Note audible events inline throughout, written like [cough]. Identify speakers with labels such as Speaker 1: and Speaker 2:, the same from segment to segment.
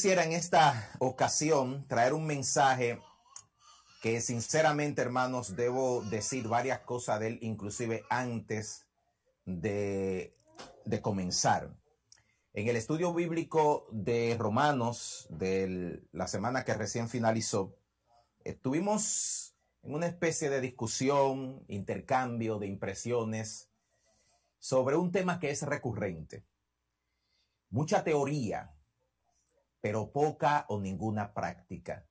Speaker 1: quisiera en esta ocasión traer un mensaje que sinceramente, hermanos, debo decir varias cosas de él, inclusive antes de, de comenzar. En el estudio bíblico de Romanos de la semana que recién finalizó, estuvimos en una especie de discusión, intercambio de impresiones sobre un tema que es recurrente. Mucha teoría, pero poca o ninguna práctica.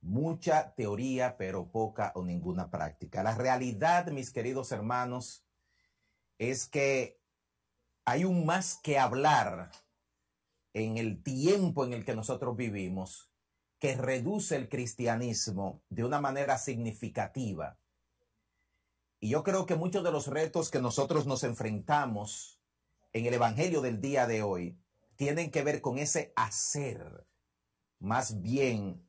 Speaker 1: Mucha teoría, pero poca o ninguna práctica. La realidad, mis queridos hermanos, es que hay un más que hablar en el tiempo en el que nosotros vivimos que reduce el cristianismo de una manera significativa. Y yo creo que muchos de los retos que nosotros nos enfrentamos en el Evangelio del día de hoy tienen que ver con ese hacer, más bien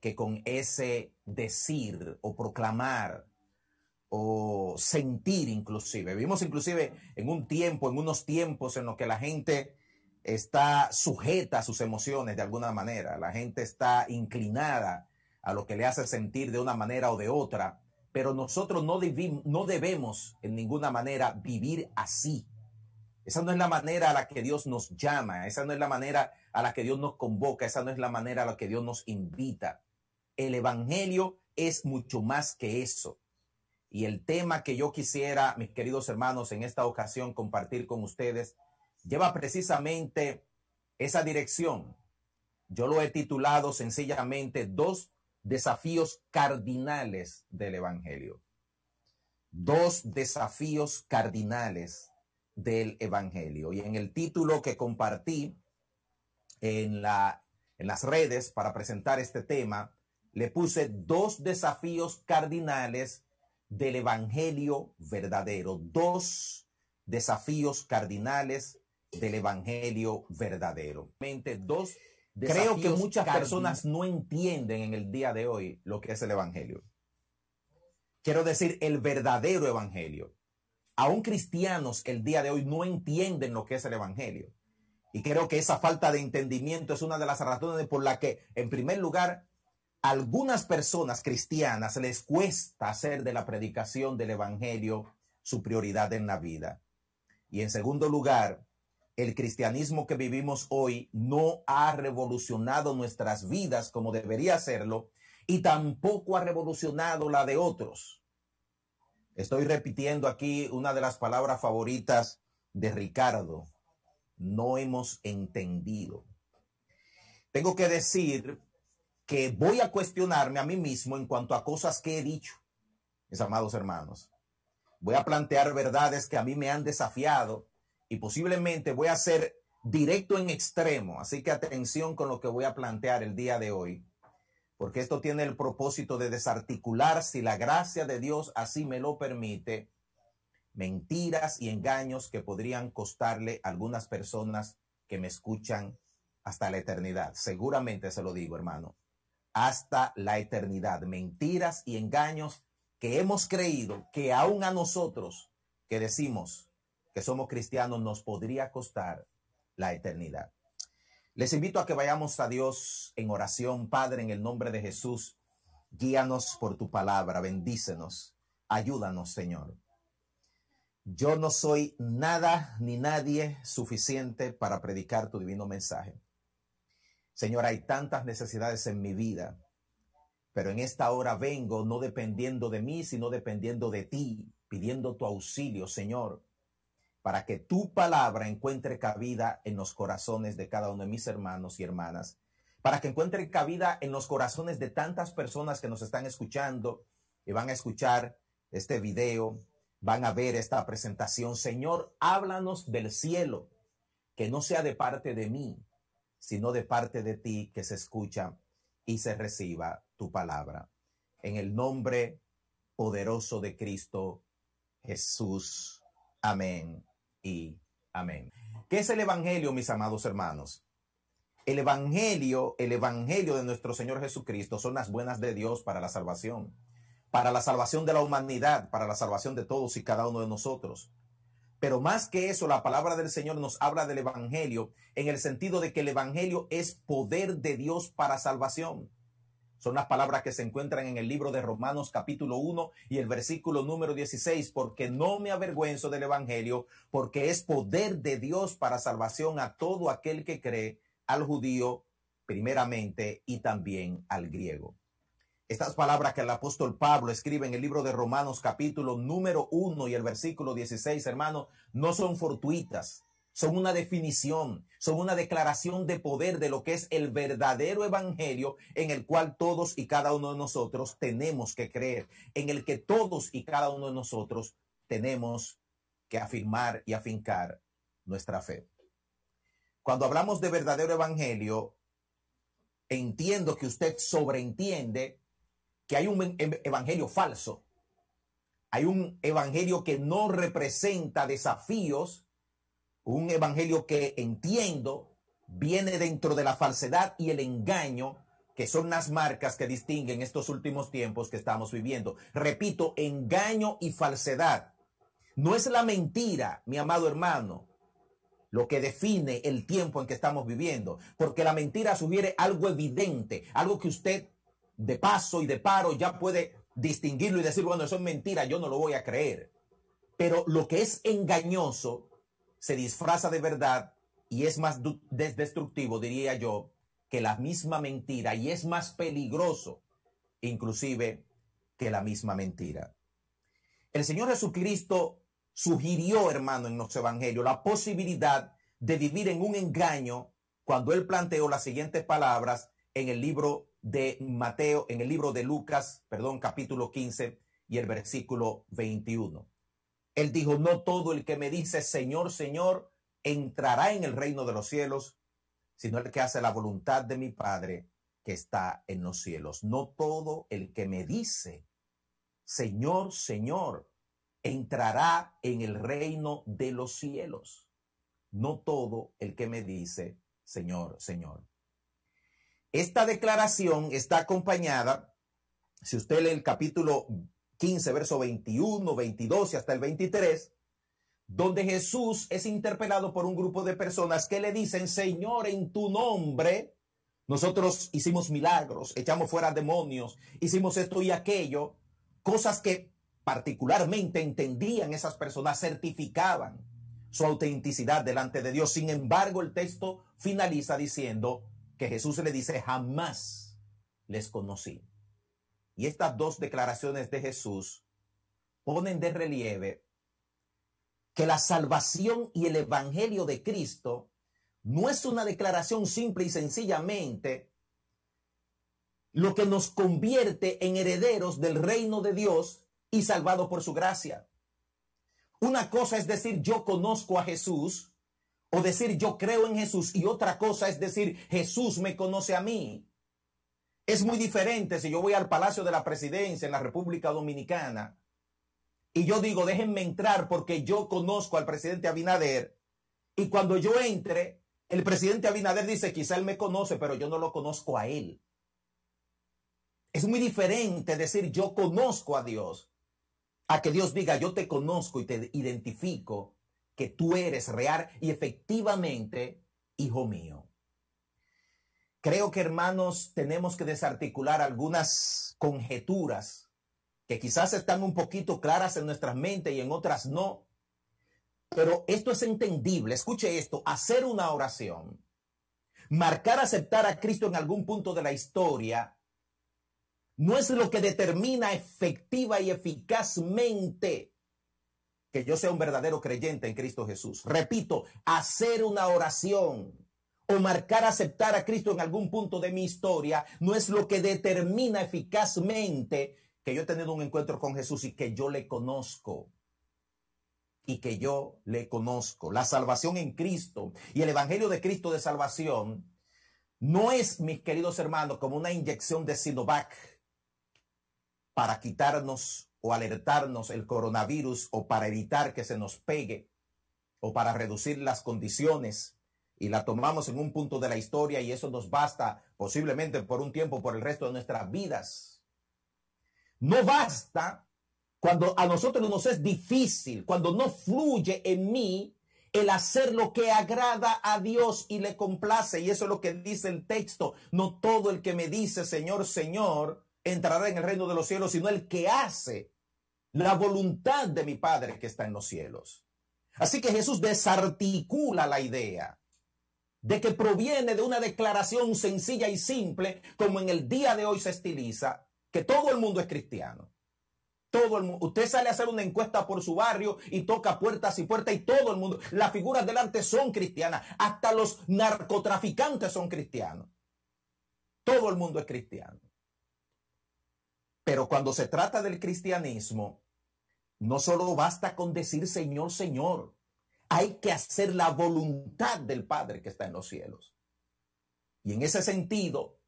Speaker 1: que con ese decir o proclamar o sentir inclusive. Vivimos inclusive en un tiempo, en unos tiempos en los que la gente está sujeta a sus emociones de alguna manera. La gente está inclinada a lo que le hace sentir de una manera o de otra. Pero nosotros no, no debemos en ninguna manera vivir así. Esa no es la manera a la que Dios nos llama, esa no es la manera a la que Dios nos convoca, esa no es la manera a la que Dios nos invita. El Evangelio es mucho más que eso. Y el tema que yo quisiera, mis queridos hermanos, en esta ocasión compartir con ustedes, lleva precisamente esa dirección. Yo lo he titulado sencillamente dos desafíos cardinales del Evangelio. Dos desafíos cardinales del Evangelio. Y en el título que compartí en, la, en las redes para presentar este tema, le puse dos desafíos cardinales del Evangelio verdadero. Dos desafíos cardinales del Evangelio verdadero. Dos Creo que muchas personas no entienden en el día de hoy lo que es el Evangelio. Quiero decir, el verdadero Evangelio aún cristianos el día de hoy no entienden lo que es el Evangelio. Y creo que esa falta de entendimiento es una de las razones por la que, en primer lugar, algunas personas cristianas les cuesta hacer de la predicación del Evangelio su prioridad en la vida. Y en segundo lugar, el cristianismo que vivimos hoy no ha revolucionado nuestras vidas como debería hacerlo y tampoco ha revolucionado la de otros. Estoy repitiendo aquí una de las palabras favoritas de Ricardo. No hemos entendido. Tengo que decir que voy a cuestionarme a mí mismo en cuanto a cosas que he dicho, mis amados hermanos. Voy a plantear verdades que a mí me han desafiado y posiblemente voy a ser directo en extremo. Así que atención con lo que voy a plantear el día de hoy porque esto tiene el propósito de desarticular, si la gracia de Dios así me lo permite, mentiras y engaños que podrían costarle a algunas personas que me escuchan hasta la eternidad. Seguramente se lo digo, hermano, hasta la eternidad. Mentiras y engaños que hemos creído que aún a nosotros que decimos que somos cristianos nos podría costar la eternidad. Les invito a que vayamos a Dios en oración, Padre, en el nombre de Jesús. Guíanos por tu palabra, bendícenos, ayúdanos, Señor. Yo no soy nada ni nadie suficiente para predicar tu divino mensaje. Señor, hay tantas necesidades en mi vida, pero en esta hora vengo no dependiendo de mí, sino dependiendo de ti, pidiendo tu auxilio, Señor para que tu palabra encuentre cabida en los corazones de cada uno de mis hermanos y hermanas, para que encuentre cabida en los corazones de tantas personas que nos están escuchando y van a escuchar este video, van a ver esta presentación. Señor, háblanos del cielo, que no sea de parte de mí, sino de parte de ti que se escucha y se reciba tu palabra. En el nombre poderoso de Cristo Jesús. Amén y amén. ¿Qué es el Evangelio, mis amados hermanos? El Evangelio, el Evangelio de nuestro Señor Jesucristo son las buenas de Dios para la salvación, para la salvación de la humanidad, para la salvación de todos y cada uno de nosotros. Pero más que eso, la palabra del Señor nos habla del Evangelio en el sentido de que el Evangelio es poder de Dios para salvación. Son las palabras que se encuentran en el libro de Romanos capítulo 1 y el versículo número 16, porque no me avergüenzo del Evangelio, porque es poder de Dios para salvación a todo aquel que cree, al judío primeramente y también al griego. Estas palabras que el apóstol Pablo escribe en el libro de Romanos capítulo número 1 y el versículo 16, hermano, no son fortuitas, son una definición, son una declaración de poder de lo que es el verdadero evangelio en el cual todos y cada uno de nosotros tenemos que creer, en el que todos y cada uno de nosotros tenemos que afirmar y afincar nuestra fe. Cuando hablamos de verdadero evangelio, entiendo que usted sobreentiende que hay un evangelio falso. Hay un evangelio que no representa desafíos, un evangelio que entiendo viene dentro de la falsedad y el engaño, que son las marcas que distinguen estos últimos tiempos que estamos viviendo. Repito, engaño y falsedad. No es la mentira, mi amado hermano, lo que define el tiempo en que estamos viviendo, porque la mentira sugiere algo evidente, algo que usted de paso y de paro ya puede distinguirlo y decir, bueno, eso es mentira, yo no lo voy a creer. Pero lo que es engañoso se disfraza de verdad y es más destructivo, diría yo, que la misma mentira y es más peligroso inclusive que la misma mentira. El Señor Jesucristo sugirió, hermano, en nuestro Evangelio la posibilidad de vivir en un engaño cuando Él planteó las siguientes palabras en el libro de Mateo, en el libro de Lucas, perdón, capítulo 15 y el versículo 21. Él dijo, no todo el que me dice Señor, Señor, entrará en el reino de los cielos, sino el que hace la voluntad de mi Padre que está en los cielos. No todo el que me dice Señor, Señor, entrará en el reino de los cielos. No todo el que me dice Señor, Señor. Esta declaración está acompañada, si usted lee el capítulo 15, verso 21, 22 y hasta el 23, donde Jesús es interpelado por un grupo de personas que le dicen, Señor, en tu nombre, nosotros hicimos milagros, echamos fuera demonios, hicimos esto y aquello, cosas que particularmente entendían esas personas, certificaban su autenticidad delante de Dios. Sin embargo, el texto finaliza diciendo, que Jesús le dice, jamás les conocí. Y estas dos declaraciones de Jesús ponen de relieve que la salvación y el evangelio de Cristo no es una declaración simple y sencillamente lo que nos convierte en herederos del reino de Dios y salvado por su gracia. Una cosa es decir, yo conozco a Jesús o decir yo creo en Jesús y otra cosa es decir Jesús me conoce a mí. Es muy diferente si yo voy al Palacio de la Presidencia en la República Dominicana y yo digo déjenme entrar porque yo conozco al presidente Abinader y cuando yo entre el presidente Abinader dice quizá él me conoce pero yo no lo conozco a él. Es muy diferente decir yo conozco a Dios a que Dios diga yo te conozco y te identifico que tú eres real y efectivamente hijo mío. Creo que hermanos tenemos que desarticular algunas conjeturas que quizás están un poquito claras en nuestras mentes y en otras no. Pero esto es entendible. Escuche esto, hacer una oración, marcar aceptar a Cristo en algún punto de la historia, no es lo que determina efectiva y eficazmente que yo sea un verdadero creyente en Cristo Jesús. Repito, hacer una oración o marcar aceptar a Cristo en algún punto de mi historia no es lo que determina eficazmente que yo he tenido un encuentro con Jesús y que yo le conozco. Y que yo le conozco. La salvación en Cristo y el Evangelio de Cristo de salvación no es, mis queridos hermanos, como una inyección de Sinovac para quitarnos o alertarnos el coronavirus o para evitar que se nos pegue o para reducir las condiciones y la tomamos en un punto de la historia y eso nos basta posiblemente por un tiempo, por el resto de nuestras vidas. No basta cuando a nosotros nos es difícil, cuando no fluye en mí el hacer lo que agrada a Dios y le complace. Y eso es lo que dice el texto. No todo el que me dice Señor, Señor, entrará en el reino de los cielos, sino el que hace la voluntad de mi Padre que está en los cielos. Así que Jesús desarticula la idea de que proviene de una declaración sencilla y simple, como en el día de hoy se estiliza, que todo el mundo es cristiano. Todo el mundo. Usted sale a hacer una encuesta por su barrio y toca puertas y puertas y todo el mundo. Las figuras del arte son cristianas. Hasta los narcotraficantes son cristianos. Todo el mundo es cristiano. Pero cuando se trata del cristianismo, no solo basta con decir Señor, Señor. Hay que hacer la voluntad del Padre que está en los cielos. Y en ese sentido,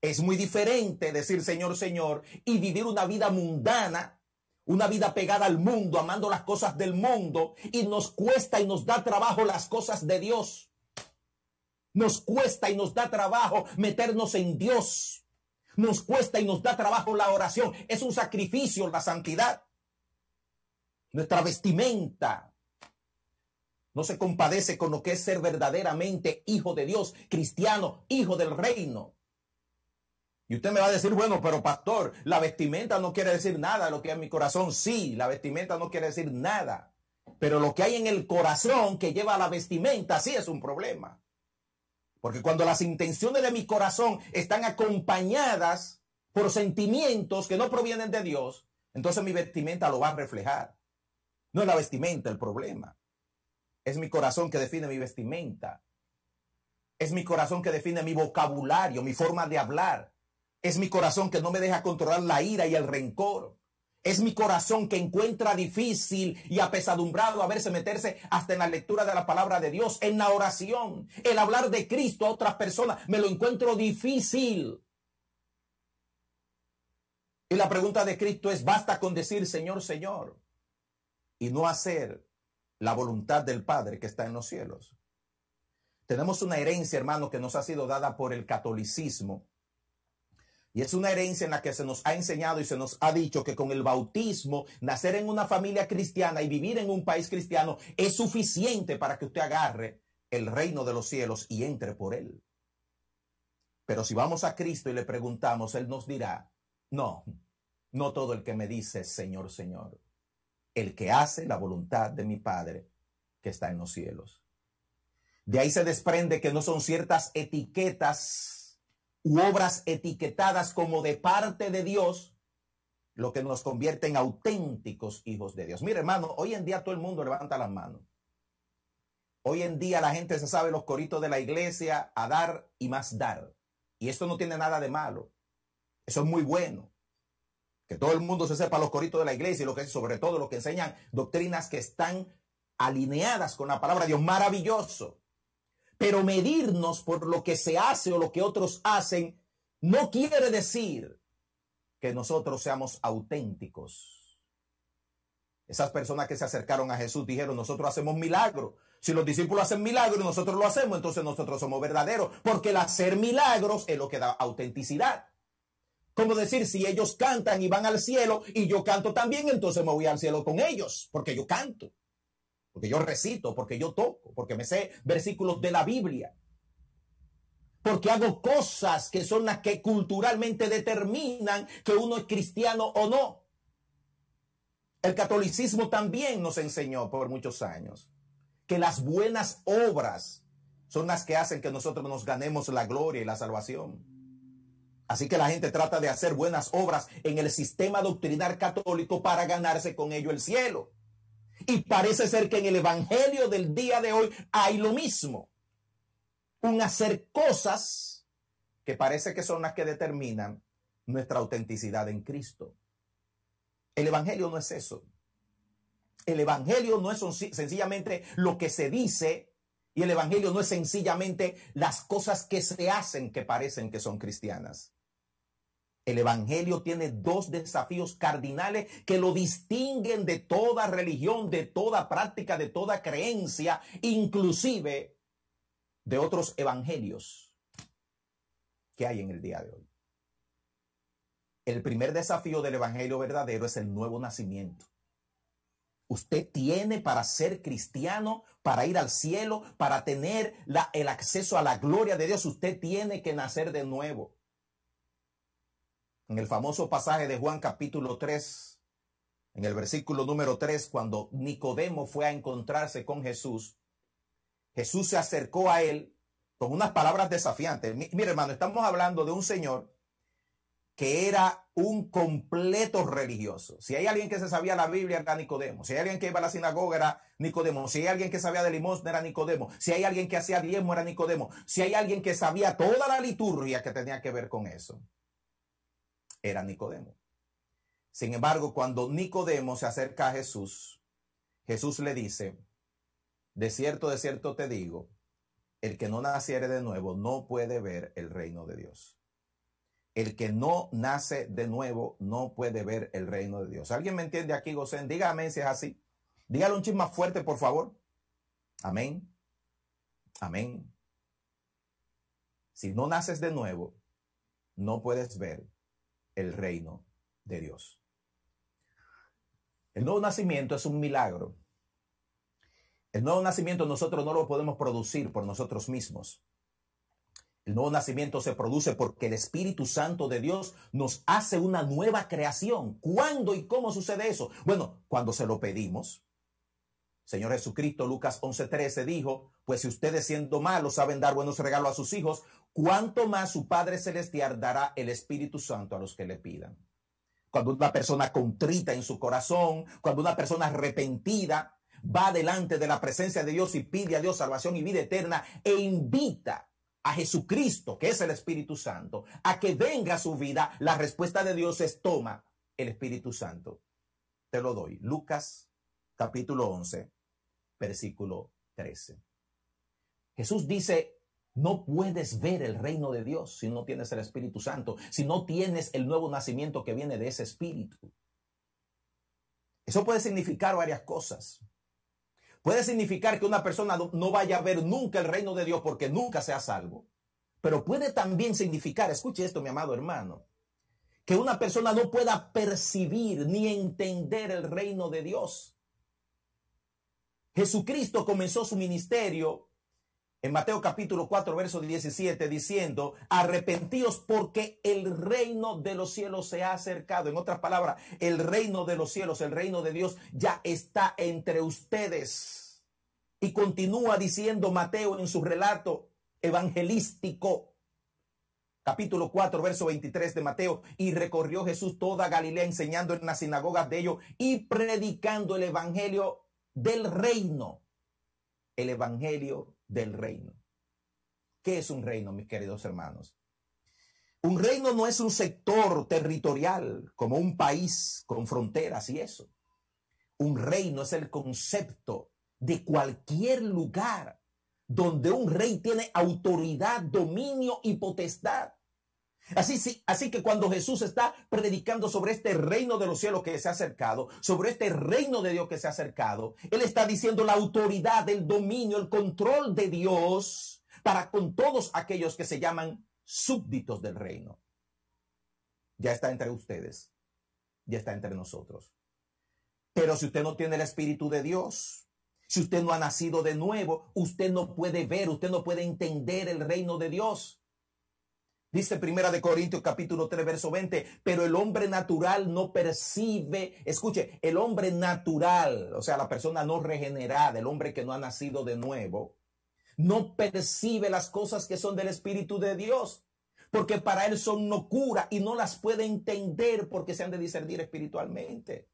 Speaker 1: es muy diferente decir Señor, Señor y vivir una vida mundana, una vida pegada al mundo, amando las cosas del mundo y nos cuesta y nos da trabajo las cosas de Dios. Nos cuesta y nos da trabajo meternos en Dios. Nos cuesta y nos da trabajo la oración. Es un sacrificio la santidad. Nuestra vestimenta no se compadece con lo que es ser verdaderamente hijo de Dios, cristiano, hijo del reino. Y usted me va a decir, bueno, pero pastor, la vestimenta no quiere decir nada lo que hay en mi corazón. Sí, la vestimenta no quiere decir nada. Pero lo que hay en el corazón que lleva a la vestimenta sí es un problema. Porque cuando las intenciones de mi corazón están acompañadas por sentimientos que no provienen de Dios, entonces mi vestimenta lo va a reflejar. No es la vestimenta el problema. Es mi corazón que define mi vestimenta. Es mi corazón que define mi vocabulario, mi forma de hablar. Es mi corazón que no me deja controlar la ira y el rencor. Es mi corazón que encuentra difícil y apesadumbrado a verse meterse hasta en la lectura de la palabra de Dios, en la oración, el hablar de Cristo a otras personas. Me lo encuentro difícil. Y la pregunta de Cristo es, basta con decir Señor, Señor, y no hacer la voluntad del Padre que está en los cielos. Tenemos una herencia, hermano, que nos ha sido dada por el catolicismo y es una herencia en la que se nos ha enseñado y se nos ha dicho que con el bautismo, nacer en una familia cristiana y vivir en un país cristiano es suficiente para que usted agarre el reino de los cielos y entre por él. Pero si vamos a Cristo y le preguntamos, Él nos dirá, no, no todo el que me dice Señor, Señor, el que hace la voluntad de mi Padre que está en los cielos. De ahí se desprende que no son ciertas etiquetas u obras etiquetadas como de parte de Dios, lo que nos convierte en auténticos hijos de Dios. Mire, hermano, hoy en día todo el mundo levanta las manos. Hoy en día la gente se sabe los coritos de la iglesia a dar y más dar. Y esto no tiene nada de malo. Eso es muy bueno. Que todo el mundo se sepa los coritos de la iglesia y lo que sobre todo lo que enseñan doctrinas que están alineadas con la palabra de Dios. Maravilloso. Pero medirnos por lo que se hace o lo que otros hacen no quiere decir que nosotros seamos auténticos. Esas personas que se acercaron a Jesús dijeron, nosotros hacemos milagros. Si los discípulos hacen milagros y nosotros lo hacemos, entonces nosotros somos verdaderos, porque el hacer milagros es lo que da autenticidad. Como decir, si ellos cantan y van al cielo y yo canto también, entonces me voy al cielo con ellos, porque yo canto porque yo recito, porque yo toco, porque me sé versículos de la Biblia, porque hago cosas que son las que culturalmente determinan que uno es cristiano o no. El catolicismo también nos enseñó por muchos años que las buenas obras son las que hacen que nosotros nos ganemos la gloria y la salvación. Así que la gente trata de hacer buenas obras en el sistema doctrinal católico para ganarse con ello el cielo. Y parece ser que en el Evangelio del día de hoy hay lo mismo. Un hacer cosas que parece que son las que determinan nuestra autenticidad en Cristo. El Evangelio no es eso. El Evangelio no es sencillamente lo que se dice y el Evangelio no es sencillamente las cosas que se hacen que parecen que son cristianas. El Evangelio tiene dos desafíos cardinales que lo distinguen de toda religión, de toda práctica, de toda creencia, inclusive de otros evangelios que hay en el día de hoy. el primer desafío del Evangelio verdadero es el nuevo nacimiento. Usted tiene para ser cristiano, para ir al cielo, para tener el acceso a la gloria de Dios, usted tiene que nacer de nuevo. En el famoso pasaje de Juan capítulo 3, en el versículo número 3, cuando Nicodemo fue a encontrarse con Jesús, Jesús se acercó a él con unas palabras desafiantes. Mire, hermano, estamos hablando de un señor que era un completo religioso. Si hay alguien que se sabía la Biblia, era Nicodemo. Si hay alguien que iba a la sinagoga, era Nicodemo. Si hay alguien que sabía de limosna, era Nicodemo. Si hay alguien que hacía diezmo, era Nicodemo. Si hay alguien que sabía toda la liturgia que tenía que ver con eso, era Nicodemo. Sin embargo, cuando Nicodemo se acerca a Jesús, Jesús le dice, de cierto, de cierto te digo, el que no naciere de nuevo no puede ver el reino de Dios. El que no nace de nuevo no puede ver el reino de Dios. ¿Alguien me entiende aquí, Gosén? Dígame si es así. Dígale un chisme más fuerte, por favor. Amén. Amén. Si no naces de nuevo, no puedes ver el reino de Dios. El nuevo nacimiento es un milagro. El nuevo nacimiento nosotros no lo podemos producir por nosotros mismos. El nuevo nacimiento se produce porque el Espíritu Santo de Dios nos hace una nueva creación. ¿Cuándo y cómo sucede eso? Bueno, cuando se lo pedimos. Señor Jesucristo, Lucas 11:13 dijo, pues si ustedes siendo malos saben dar buenos regalos a sus hijos, ¿cuánto más su Padre Celestial dará el Espíritu Santo a los que le pidan? Cuando una persona contrita en su corazón, cuando una persona arrepentida va delante de la presencia de Dios y pide a Dios salvación y vida eterna e invita a Jesucristo, que es el Espíritu Santo, a que venga a su vida, la respuesta de Dios es toma el Espíritu Santo. Te lo doy. Lucas capítulo 11, versículo 13. Jesús dice, no puedes ver el reino de Dios si no tienes el Espíritu Santo, si no tienes el nuevo nacimiento que viene de ese Espíritu. Eso puede significar varias cosas. Puede significar que una persona no vaya a ver nunca el reino de Dios porque nunca sea salvo. Pero puede también significar, escuche esto mi amado hermano, que una persona no pueda percibir ni entender el reino de Dios. Jesucristo comenzó su ministerio en Mateo capítulo 4, verso 17, diciendo, arrepentíos porque el reino de los cielos se ha acercado. En otras palabras, el reino de los cielos, el reino de Dios ya está entre ustedes. Y continúa diciendo Mateo en su relato evangelístico, capítulo 4, verso 23 de Mateo, y recorrió Jesús toda Galilea enseñando en las sinagogas de ellos y predicando el evangelio del reino. El evangelio del reino. ¿Qué es un reino, mis queridos hermanos? Un reino no es un sector territorial como un país con fronteras y eso. Un reino es el concepto de cualquier lugar donde un rey tiene autoridad, dominio y potestad. Así, así que cuando Jesús está predicando sobre este reino de los cielos que se ha acercado, sobre este reino de Dios que se ha acercado, Él está diciendo la autoridad, el dominio, el control de Dios para con todos aquellos que se llaman súbditos del reino. Ya está entre ustedes, ya está entre nosotros. Pero si usted no tiene el Espíritu de Dios, si usted no ha nacido de nuevo, usted no puede ver, usted no puede entender el reino de Dios. Dice Primera de Corintios capítulo 3 verso 20, pero el hombre natural no percibe, escuche, el hombre natural, o sea, la persona no regenerada, el hombre que no ha nacido de nuevo, no percibe las cosas que son del Espíritu de Dios, porque para él son locura y no las puede entender porque se han de discernir espiritualmente.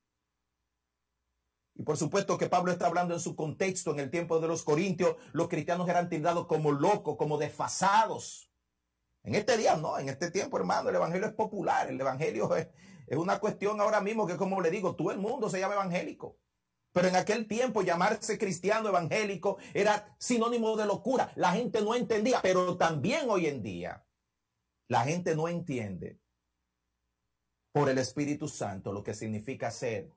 Speaker 1: Y por supuesto que Pablo está hablando en su contexto, en el tiempo de los Corintios, los cristianos eran tildados como locos, como desfasados en este día, no, en este tiempo, hermano, el evangelio es popular. El evangelio es, una cuestión ahora mismo que, como le digo, todo el mundo se llama evangélico. Pero en aquel tiempo llamarse cristiano evangélico era sinónimo de locura. La gente no entendía, pero también hoy en día la gente no entiende por el Espíritu Santo lo que significa ser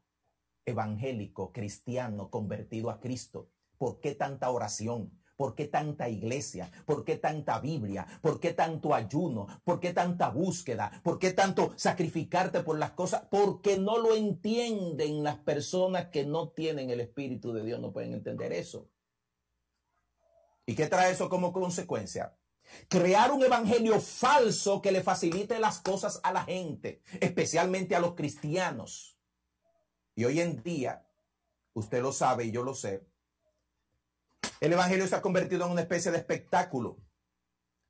Speaker 1: evangélico, cristiano, convertido a Cristo. ¿Por qué tanta oración? ¿Por qué tanta iglesia? ¿Por qué tanta Biblia? ¿Por qué tanto ayuno? ¿Por qué tanta búsqueda? ¿Por qué tanto sacrificarte por las cosas? Porque no lo entienden las personas que no tienen el Espíritu de Dios, no pueden entender eso. ¿Y qué trae eso como consecuencia? Crear un evangelio falso que le facilite las cosas a la gente, especialmente a los cristianos. Y hoy en día, usted lo sabe y yo lo sé, el evangelio se ha convertido en una especie de espectáculo,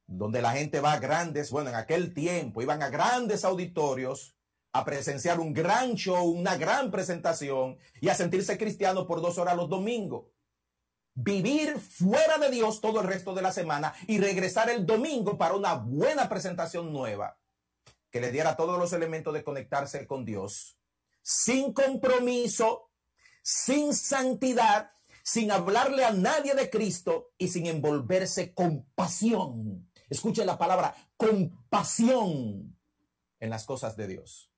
Speaker 1: donde la gente va a grandes, bueno, en aquel tiempo iban a grandes auditorios a presenciar un gran show, una gran presentación y a sentirse cristiano por dos horas los domingos. Vivir fuera de Dios todo el resto de la semana y regresar el domingo para una buena presentación nueva que le diera todos los elementos de conectarse con Dios, sin compromiso, sin santidad, sin hablarle a nadie de Cristo y sin envolverse con pasión. Escuche la palabra compasión en las cosas de Dios.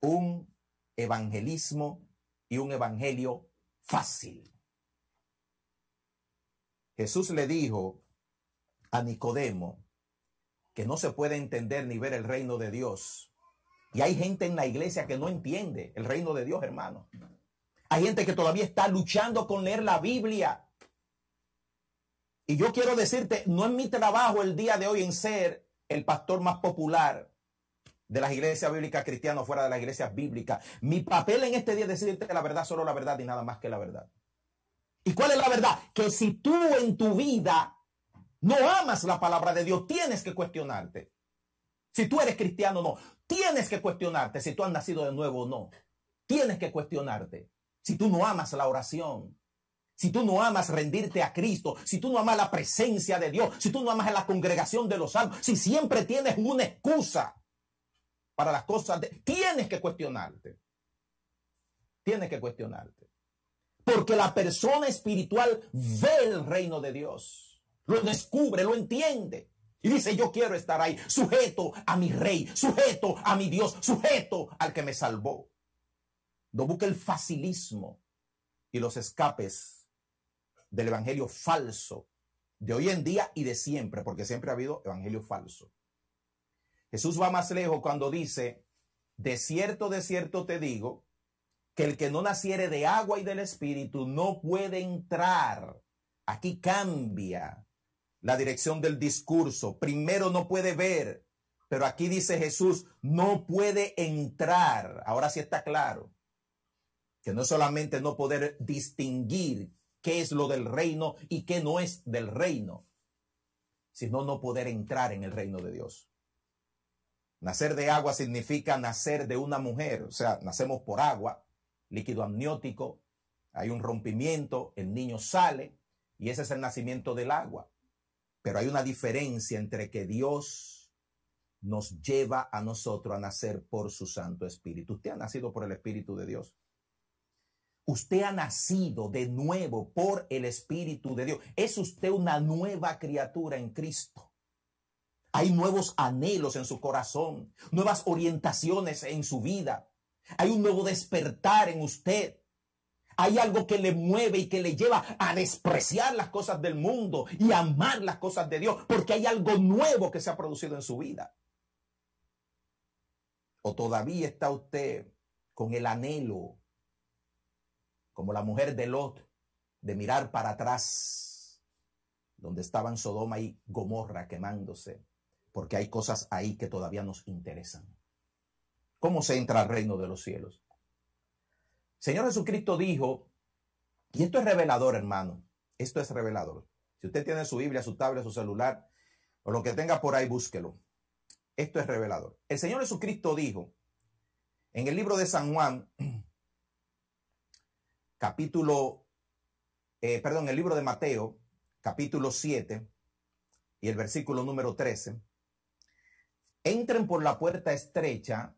Speaker 1: Un evangelismo y un evangelio fácil. Jesús le dijo a Nicodemo que no se puede entender ni ver el reino de Dios. Y hay gente en la iglesia que no entiende el reino de Dios, hermano. Hay gente que todavía está luchando con leer la Biblia. Y yo quiero decirte, no es mi trabajo el día de hoy en ser el pastor más popular de las iglesias bíblicas cristianas fuera de las iglesias bíblicas. Mi papel en este día es decirte la verdad, solo la verdad y nada más que la verdad. ¿Y cuál es la verdad? Que si tú en tu vida no amas la palabra de Dios, tienes que cuestionarte. Si tú eres cristiano o no, tienes que cuestionarte si tú has nacido de nuevo o no. Tienes que cuestionarte. Si tú no amas la oración, si tú no amas rendirte a Cristo, si tú no amas la presencia de Dios, si tú no amas la congregación de los salvos, si siempre tienes una excusa para las cosas, de, tienes que cuestionarte. Tienes que cuestionarte. Porque la persona espiritual ve el reino de Dios, lo descubre, lo entiende. Y dice, yo quiero estar ahí, sujeto a mi rey, sujeto a mi Dios, sujeto al que me salvó. No busque el facilismo y los escapes del evangelio falso de hoy en día y de siempre, porque siempre ha habido evangelio falso. Jesús va más lejos cuando dice, de cierto, de cierto te digo, que el que no naciere de agua y del espíritu no puede entrar. Aquí cambia la dirección del discurso. Primero no puede ver, pero aquí dice Jesús, no puede entrar. Ahora sí está claro que no solamente no poder distinguir qué es lo del reino y qué no es del reino, sino no poder entrar en el reino de Dios. Nacer de agua significa nacer de una mujer, o sea, nacemos por agua, líquido amniótico, hay un rompimiento, el niño sale y ese es el nacimiento del agua. Pero hay una diferencia entre que Dios nos lleva a nosotros a nacer por su Santo Espíritu. Usted ha nacido por el Espíritu de Dios. Usted ha nacido de nuevo por el Espíritu de Dios. Es usted una nueva criatura en Cristo. Hay nuevos anhelos en su corazón, nuevas orientaciones en su vida. Hay un nuevo despertar en usted. Hay algo que le mueve y que le lleva a despreciar las cosas del mundo y amar las cosas de Dios, porque hay algo nuevo que se ha producido en su vida. O todavía está usted con el anhelo, como la mujer de Lot, de mirar para atrás, donde estaban Sodoma y Gomorra quemándose, porque hay cosas ahí que todavía nos interesan. ¿Cómo se entra al reino de los cielos? Señor Jesucristo dijo, y esto es revelador, hermano, esto es revelador. Si usted tiene su Biblia, su tablet, su celular, o lo que tenga por ahí, búsquelo. Esto es revelador. El Señor Jesucristo dijo en el libro de San Juan, [clears throat] capítulo, eh, perdón, el libro de Mateo, capítulo 7 y el versículo número 13, entren por la puerta estrecha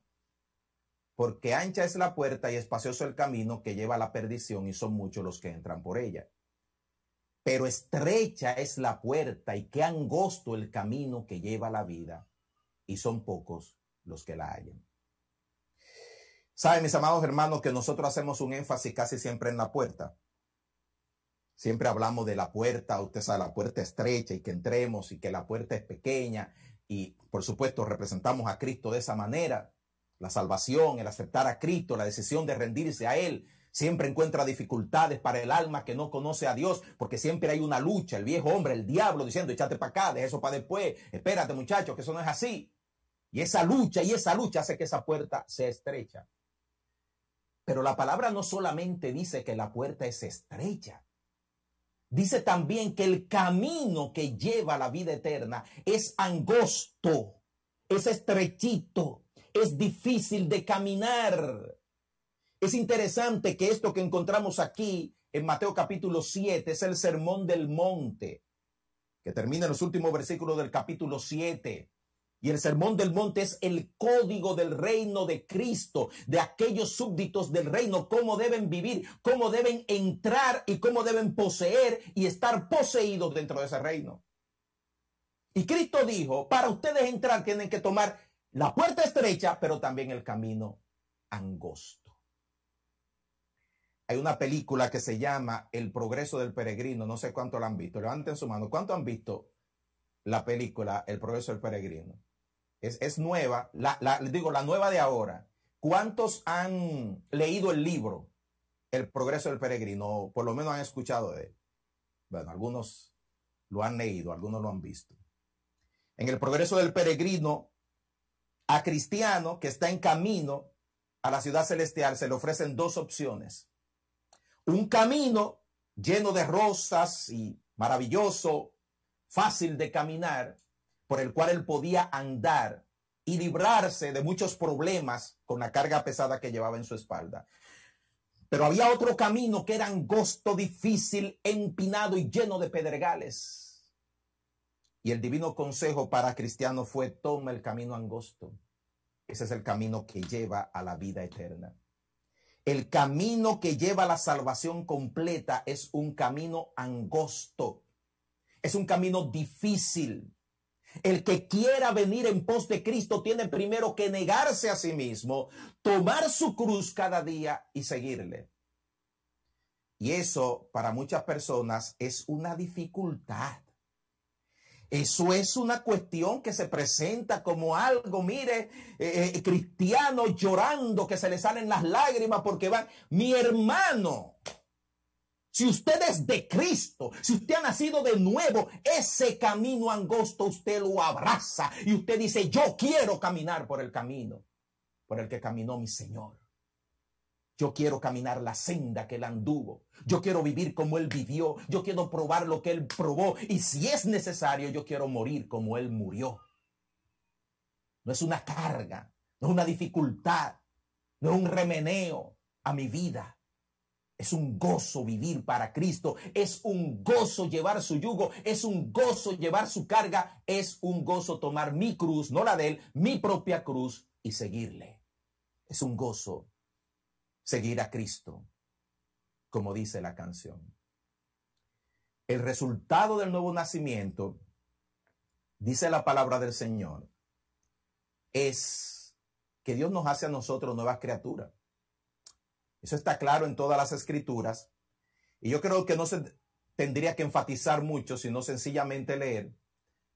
Speaker 1: porque ancha es la puerta y espacioso el camino que lleva a la perdición y son muchos los que entran por ella. Pero estrecha es la puerta y qué angosto el camino que lleva a la vida y son pocos los que la hallan. Saben, mis amados hermanos, que nosotros hacemos un énfasis casi siempre en la puerta. Siempre hablamos de la puerta, usted sabe, la puerta estrecha y que entremos y que la puerta es pequeña. Y por supuesto representamos a Cristo de esa manera. La salvación, el aceptar a Cristo, la decisión de rendirse a Él, siempre encuentra dificultades para el alma que no conoce a Dios, porque siempre hay una lucha, el viejo hombre, el diablo diciendo, échate para acá, de eso para después, espérate muchacho, que eso no es así. Y esa lucha y esa lucha hace que esa puerta se estrecha. Pero la palabra no solamente dice que la puerta es estrecha, Dice también que el camino que lleva a la vida eterna es angosto, es estrechito, es difícil de caminar. Es interesante que esto que encontramos aquí en Mateo capítulo 7 es el sermón del monte, que termina en los últimos versículos del capítulo 7. Y el sermón del monte es el código del reino de Cristo, de aquellos súbditos del reino, cómo deben vivir, cómo deben entrar y cómo deben poseer y estar poseídos dentro de ese reino. Y Cristo dijo, para ustedes entrar tienen que tomar la puerta estrecha, pero también el camino angosto. Hay una película que se llama El progreso del peregrino, no sé cuánto la han visto, levanten su mano, ¿cuánto han visto la película El progreso del peregrino? Es, nueva, la, les digo, la nueva de ahora. ¿Cuántos han leído el libro El progreso del peregrino? por lo menos han escuchado de él. Bueno, algunos lo han leído, algunos lo han visto. En el progreso del peregrino, a cristiano que está en camino a la ciudad celestial se le ofrecen dos opciones. Un camino lleno de rosas y maravilloso, fácil de caminar, por el cual él podía andar y librarse de muchos problemas con la carga pesada que llevaba en su espalda. Pero había otro camino que era angosto, difícil, empinado y lleno de pedregales. Y el divino consejo para cristiano fue, toma el camino angosto. Ese es el camino que lleva a la vida eterna. El camino que lleva a la salvación completa es un camino angosto. Es un camino difícil. El que quiera venir en pos de Cristo tiene primero que negarse a sí mismo, tomar su cruz cada día y seguirle. Y eso para muchas personas es una dificultad. Eso es una cuestión que se presenta como algo, mire, eh, eh, cristiano llorando que se le salen las lágrimas porque van, mi hermano, si usted es de Cristo, si usted ha nacido de nuevo, ese camino angosto usted lo abraza y usted dice, yo quiero caminar por el camino por el que caminó mi Señor. Yo quiero caminar la senda que él anduvo. Yo quiero vivir como él vivió. Yo quiero probar lo que él probó. Y si es necesario, yo quiero morir como él murió. No es una carga, no es una dificultad, no es un remeneo a mi vida. Es un gozo vivir para Cristo. Es un gozo llevar su yugo. Es un gozo llevar su carga. Es un gozo tomar mi cruz, no la de él, mi propia cruz y seguirle. Es un gozo seguir a Cristo, como dice la canción. El resultado del nuevo nacimiento, dice la palabra del Señor, es que Dios nos hace a nosotros nuevas criaturas. Eso está claro en todas las escrituras. Y yo creo que no se tendría que enfatizar mucho, sino sencillamente leer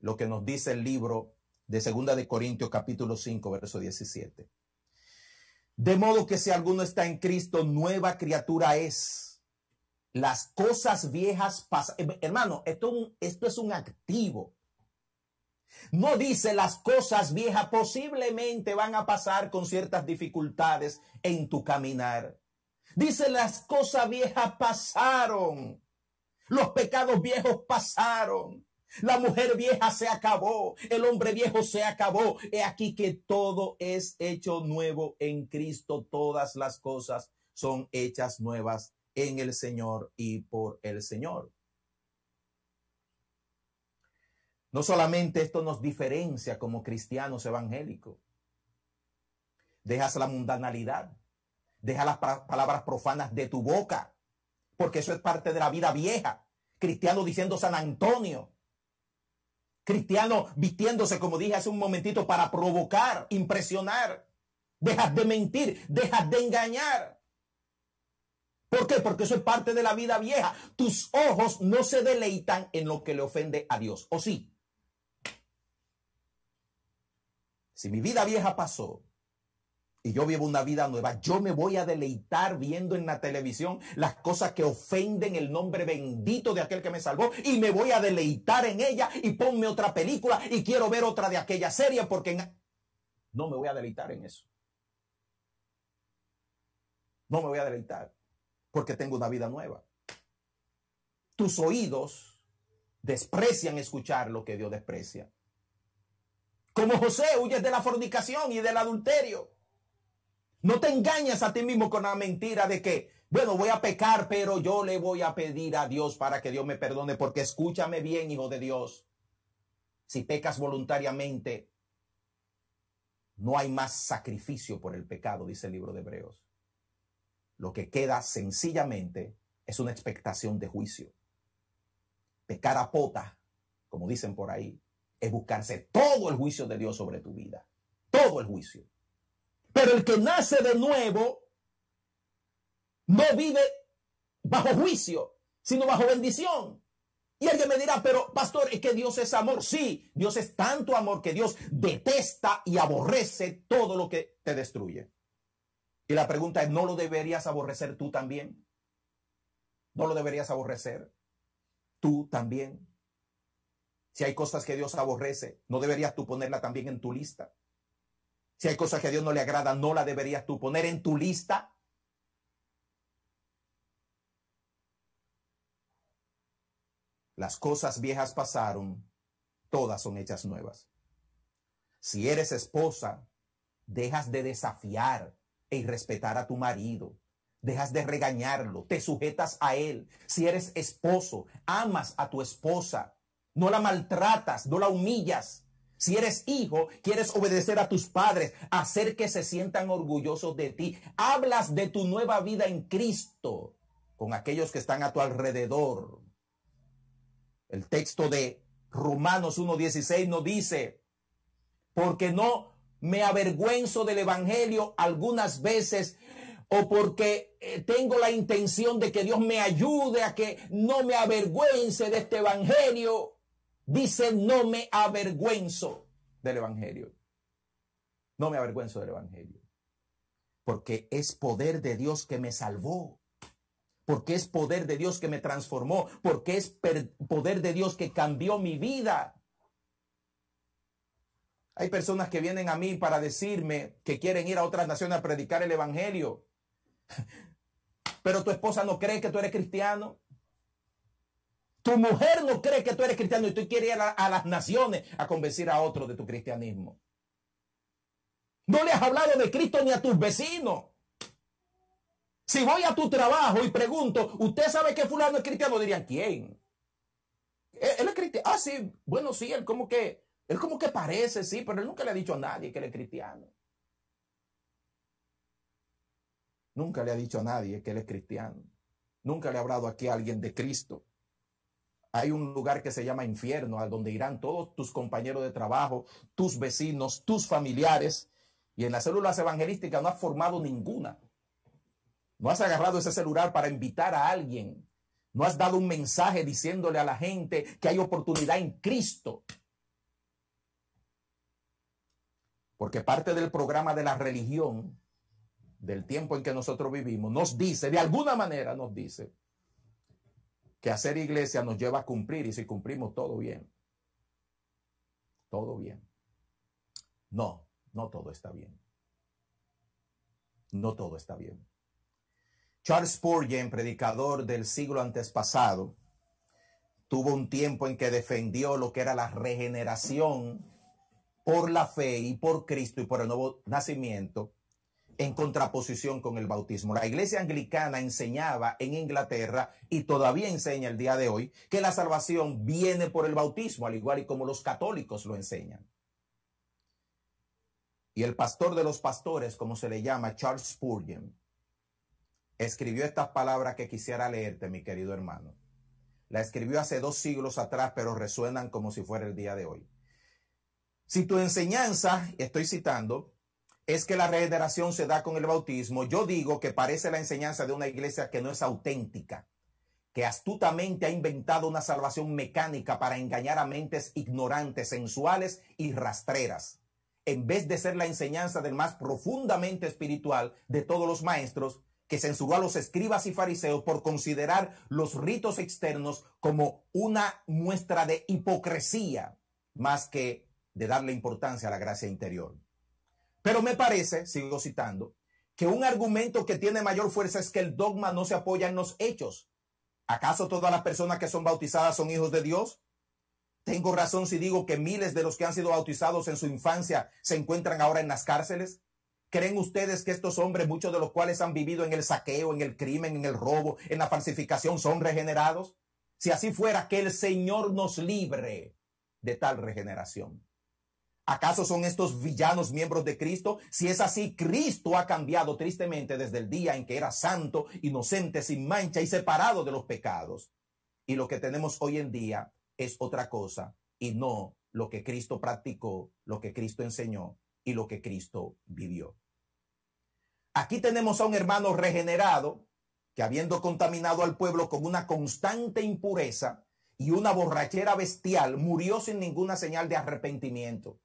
Speaker 1: lo que nos dice el libro de Segunda de Corintios capítulo 5, verso 17. De modo que si alguno está en Cristo, nueva criatura es. Las cosas viejas pasan. Hermano, esto, esto es un activo. No dice las cosas viejas posiblemente van a pasar con ciertas dificultades en tu caminar. Dice, las cosas viejas pasaron. Los pecados viejos pasaron. La mujer vieja se acabó. El hombre viejo se acabó. He aquí que todo es hecho nuevo en Cristo. Todas las cosas son hechas nuevas en el Señor y por el Señor. No solamente esto nos diferencia como cristianos evangélicos. Dejas la mundanalidad Deja las palabras profanas de tu boca, porque eso es parte de la vida vieja. Cristiano diciendo San Antonio. Cristiano vistiéndose, como dije hace un momentito, para provocar, impresionar. Dejas de mentir, dejas de engañar. ¿Por qué? Porque eso es parte de la vida vieja. Tus ojos no se deleitan en lo que le ofende a Dios. ¿O sí? Si mi vida vieja pasó y yo vivo una vida nueva, yo me voy a deleitar viendo en la televisión las cosas que ofenden el nombre bendito de aquel que me salvó y me voy a deleitar en ella y ponme otra película y quiero ver otra de aquella serie porque no me voy a deleitar en eso. No me voy a deleitar porque tengo una vida nueva. Tus oídos desprecian escuchar lo que Dios desprecia. Como José, huyes de la fornicación y del adulterio. No te engañas a ti mismo con la mentira de que, bueno, voy a pecar, pero yo le voy a pedir a Dios para que Dios me perdone, porque escúchame bien, hijo de Dios. Si pecas voluntariamente, no hay más sacrificio por el pecado, dice el libro de Hebreos. Lo que queda sencillamente es una expectación de juicio. Pecar a pota, como dicen por ahí, es buscarse todo el juicio de Dios sobre tu vida. Todo el juicio. Pero el que nace de nuevo no vive bajo juicio, sino bajo bendición. Y alguien me dirá, pero pastor, es que Dios es amor. Sí, Dios es tanto amor que Dios detesta y aborrece todo lo que te destruye. Y la pregunta es, ¿no lo deberías aborrecer tú también? ¿No lo deberías aborrecer tú también? Si hay cosas que Dios aborrece, ¿no deberías tú ponerla también en tu lista? Si hay cosas que a Dios no le agrada, ¿no la deberías tú poner en tu lista? Las cosas viejas pasaron, todas son hechas nuevas. Si eres esposa, dejas de desafiar e irrespetar a tu marido. Dejas de regañarlo, te sujetas a él. Si eres esposo, amas a tu esposa, no la maltratas, no la humillas. Si eres hijo, quieres obedecer a tus padres, hacer que se sientan orgullosos de ti. Hablas de tu nueva vida en Cristo con aquellos que están a tu alrededor. El texto de Romanos 1.16 nos dice, porque no me avergüenzo del Evangelio algunas veces o porque eh, tengo la intención de que Dios me ayude a que no me avergüence de este Evangelio Dice, no me avergüenzo del Evangelio. No me avergüenzo del Evangelio. Porque es poder de Dios que me salvó. Porque es poder de Dios que me transformó. Porque es poder de Dios que cambió mi vida. Hay personas que vienen a mí para decirme que quieren ir a otras naciones a predicar el Evangelio. [laughs] Pero tu esposa no cree que tú eres cristiano. Tu mujer no cree que tú eres cristiano y tú quieres ir a, las naciones a convencer a otros de tu cristianismo. No le has hablado de Cristo ni a tus vecinos. Si voy a tu trabajo y pregunto, ¿usted sabe que fulano es cristiano? Dirían, ¿quién? Él es cristiano. Ah, sí, bueno, sí, él como que, él como que parece, sí, pero él nunca le ha dicho a nadie que él es cristiano. Nunca le ha dicho a nadie que él es cristiano. Nunca le ha hablado aquí a alguien de Cristo. Hay un lugar que se llama infierno, a donde irán todos tus compañeros de trabajo, tus vecinos, tus familiares. Y en las células evangelísticas no has formado ninguna. No has agarrado ese celular para invitar a alguien. No has dado un mensaje diciéndole a la gente que hay oportunidad en Cristo. Porque parte del programa de la religión, del tiempo en que nosotros vivimos, nos dice, de alguna manera nos dice, que hacer iglesia nos lleva a cumplir y si cumplimos todo bien. Todo bien. No, no todo está bien. No todo está bien. Charles Spurgeon, predicador del siglo antes pasado, tuvo un tiempo en que defendió lo que era la regeneración por la fe y por Cristo y por el nuevo nacimiento en contraposición con el bautismo. La iglesia anglicana enseñaba en Inglaterra y todavía enseña el día de hoy que la salvación viene por el bautismo, al igual y como los católicos lo enseñan. Y el pastor de los pastores, como se le llama, Charles Spurgeon, escribió estas palabras que quisiera leerte, mi querido hermano. La escribió hace dos siglos atrás, pero resuenan como si fuera el día de hoy. Si tu enseñanza, estoy citando, es que la regeneración se da con el bautismo, yo digo que parece la enseñanza de una iglesia que no es auténtica, que astutamente ha inventado una salvación mecánica para engañar a mentes ignorantes, sensuales y rastreras, en vez de ser la enseñanza del más profundamente espiritual de todos los maestros, que censuró a los escribas y fariseos por considerar los ritos externos como una muestra de hipocresía, más que de darle importancia a la gracia interior. Pero me parece, sigo citando, que un argumento que tiene mayor fuerza es que el dogma no se apoya en los hechos. ¿Acaso todas las personas que son bautizadas son hijos de Dios? ¿Tengo razón si digo que miles de los que han sido bautizados en su infancia se encuentran ahora en las cárceles? ¿Creen ustedes que estos hombres, muchos de los cuales han vivido en el saqueo, en el crimen, en el robo, en la falsificación, son regenerados? Si así fuera, que el Señor nos libre de tal regeneración. ¿Acaso son estos villanos miembros de Cristo? Si es así, Cristo ha cambiado tristemente desde el día en que era santo, inocente, sin mancha y separado de los pecados. Y lo que tenemos hoy en día es otra cosa y no lo que Cristo practicó, lo que Cristo enseñó y lo que Cristo vivió. Aquí tenemos a un hermano regenerado que habiendo contaminado al pueblo con una constante impureza y una borrachera bestial, murió sin ninguna señal de arrepentimiento.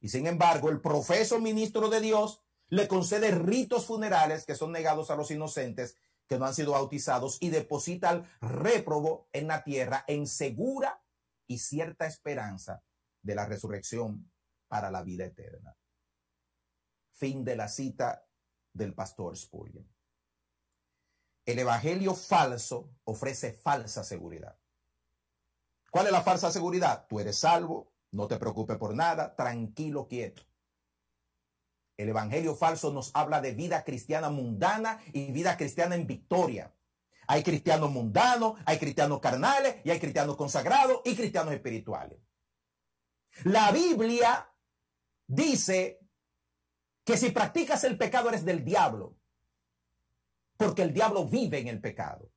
Speaker 1: Y sin embargo, el profeso ministro de Dios le concede ritos funerales que son negados a los inocentes que no han sido bautizados y deposita al réprobo en la tierra en segura y cierta esperanza de la resurrección para la vida eterna. Fin de la cita del pastor Spurgeon. El evangelio falso ofrece falsa seguridad. ¿Cuál es la falsa seguridad? Tú eres salvo, no te preocupes por nada, tranquilo, quieto. El evangelio falso nos habla de vida cristiana mundana y vida cristiana en victoria. Hay cristianos mundanos, hay cristianos carnales y hay cristianos consagrados y cristianos espirituales. La Biblia dice que si practicas el pecado eres del diablo, porque el diablo vive en el pecado.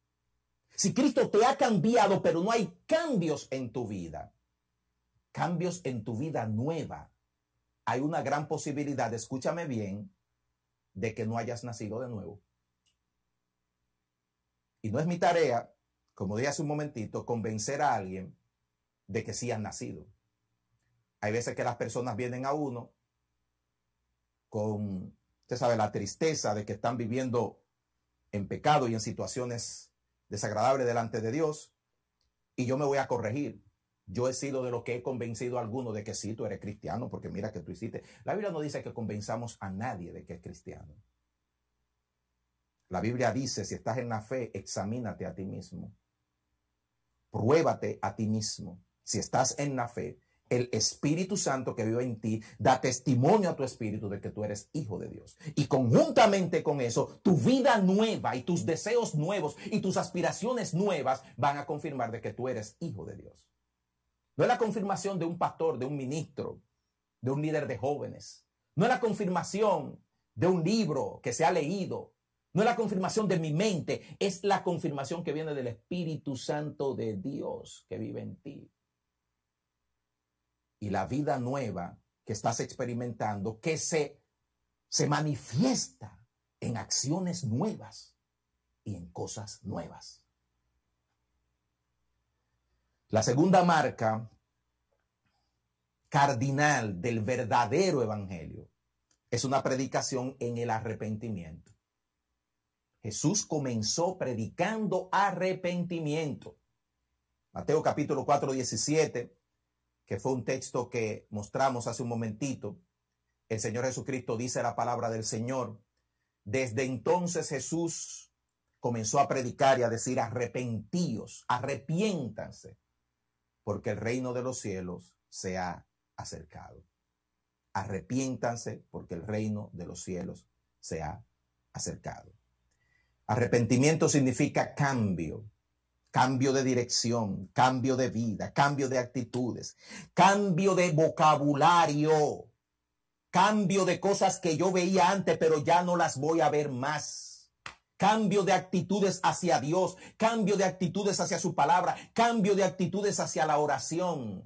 Speaker 1: Si Cristo te ha cambiado, pero no hay cambios en tu vida, cambios en tu vida nueva, hay una gran posibilidad, escúchame bien, de que no hayas nacido de nuevo. Y no es mi tarea, como dije hace un momentito, convencer a alguien de que sí han nacido. Hay veces que las personas vienen a uno con, usted sabe, la tristeza de que están viviendo en pecado y en situaciones desagradables delante de Dios, y yo me voy a corregir. Yo he sido de lo que he convencido a alguno de que sí, tú eres cristiano, porque mira que tú hiciste. La Biblia no dice que convenzamos a nadie de que es cristiano. La Biblia dice, si estás en la fe, examínate a ti mismo. Pruébate a ti mismo. Si estás en la fe, el Espíritu Santo que vive en ti da testimonio a tu espíritu de que tú eres hijo de Dios. Y conjuntamente con eso, tu vida nueva y tus deseos nuevos y tus aspiraciones nuevas van a confirmar de que tú eres hijo de Dios. No es la confirmación de un pastor, de un ministro, de un líder de jóvenes. No es la confirmación de un libro que se ha leído. No es la confirmación de mi mente. Es la confirmación que viene del Espíritu Santo de Dios que vive en ti. Y la vida nueva que estás experimentando, que se, se manifiesta en acciones nuevas y en cosas nuevas. La segunda marca cardinal del verdadero evangelio es una predicación en el arrepentimiento. Jesús comenzó predicando arrepentimiento. Mateo capítulo 4, 17, que fue un texto que mostramos hace un momentito. El Señor Jesucristo dice la palabra del Señor. Desde entonces Jesús comenzó a predicar y a decir arrepentíos, arrepiéntanse porque el reino de los cielos se ha acercado. Arrepiéntanse porque el reino de los cielos se ha acercado. Arrepentimiento significa cambio, cambio de dirección, cambio de vida, cambio de actitudes, cambio de vocabulario, cambio de cosas que yo veía antes, pero ya no las voy a ver más cambio de actitudes hacia Dios, cambio de actitudes hacia su palabra, cambio de actitudes hacia la oración,